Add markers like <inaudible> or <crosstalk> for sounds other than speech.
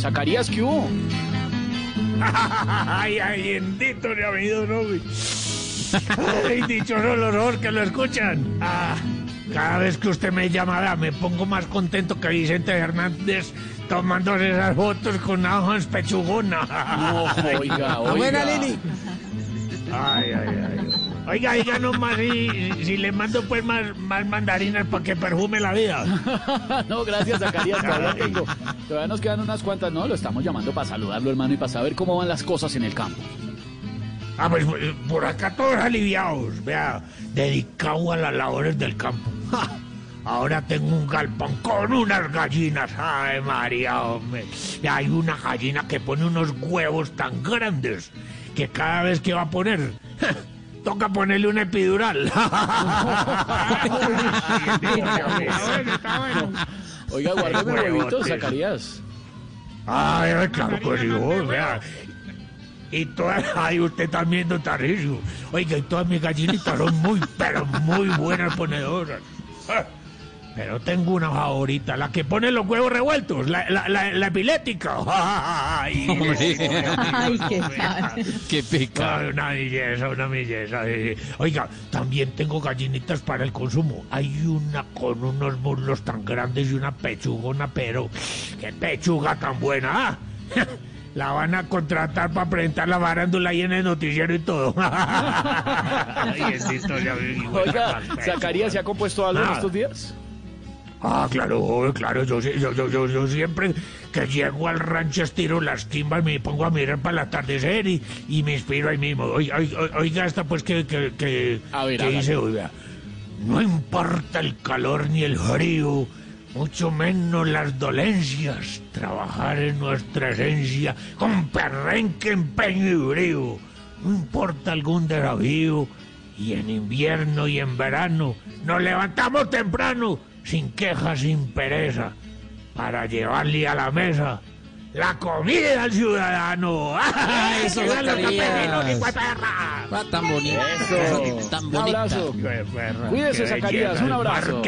Zacarías, ¿qué hubo? <laughs> Ay, ay, bendito de habido, ¿no? güey? Ay, dichoso el horror que lo escuchan. Ah, cada vez que usted me llama, vea, me pongo más contento que Vicente Hernández tomándose esas fotos con hojas pechugona. No, oiga, oiga. Buena, Lili. Ay, ay, ay. Oiga, oiga nomás si, si le mando pues más, más mandarinas para que perfume la vida. <laughs> no, gracias, Zacarías. Todavía tengo. Todavía nos quedan unas cuantas. No, lo estamos llamando para saludarlo, hermano, y para saber cómo van las cosas en el campo. Ah, pues eh, por acá todos aliviados, vea, dedicado a las labores del campo. <laughs> ¡Ja! Ahora tengo un galpón con unas gallinas. Ay, María, hombre. Y hay una gallina que pone unos huevos tan grandes que cada vez que va a poner, toca ponerle un epidural. <laughs> Oiga, guárdame huevitos, huevotes. Zacarías. Ay, claro que sí, vos, vea. Y todas, ay, usted también, don Tarcisio. Oiga, y todas mis gallinitas son muy, pero muy buenas ponedoras. Pero tengo una favorita, la que pone los huevos revueltos, la, la, la, la epilética. <laughs> Ay, <laughs> Ay, qué. Qué pecado. Ay, una belleza, una belleza. Oiga, también tengo gallinitas para el consumo. Hay una con unos muslos tan grandes y una pechugona, pero qué pechuga tan buena. ah. <laughs> La van a contratar para presentar la barándula ahí en el noticiero y todo. Ay, mi hijo, Oiga, Zacarías, ¿se ha compuesto algo en estos días? Ah, claro, claro, yo, yo, yo, yo, siempre que llego al rancho estiro las timbas, me pongo a mirar para el atardecer y, y me inspiro ahí mismo. Oiga, esta pues que, que, que, dice, oiga, no importa el calor ni el frío, mucho menos las dolencias, trabajar en nuestra esencia con perrenque, empeño y brío. No importa algún desafío, y en invierno y en verano nos levantamos temprano, sin quejas, sin pereza, para llevarle a la mesa la comida al ciudadano. <laughs> ¡Ay, Eso, que campesinos, hijo de perra! Ah, tan bonito. Eso. Tan Un bonita. abrazo. Cuídese, Zacarías, un abrazo.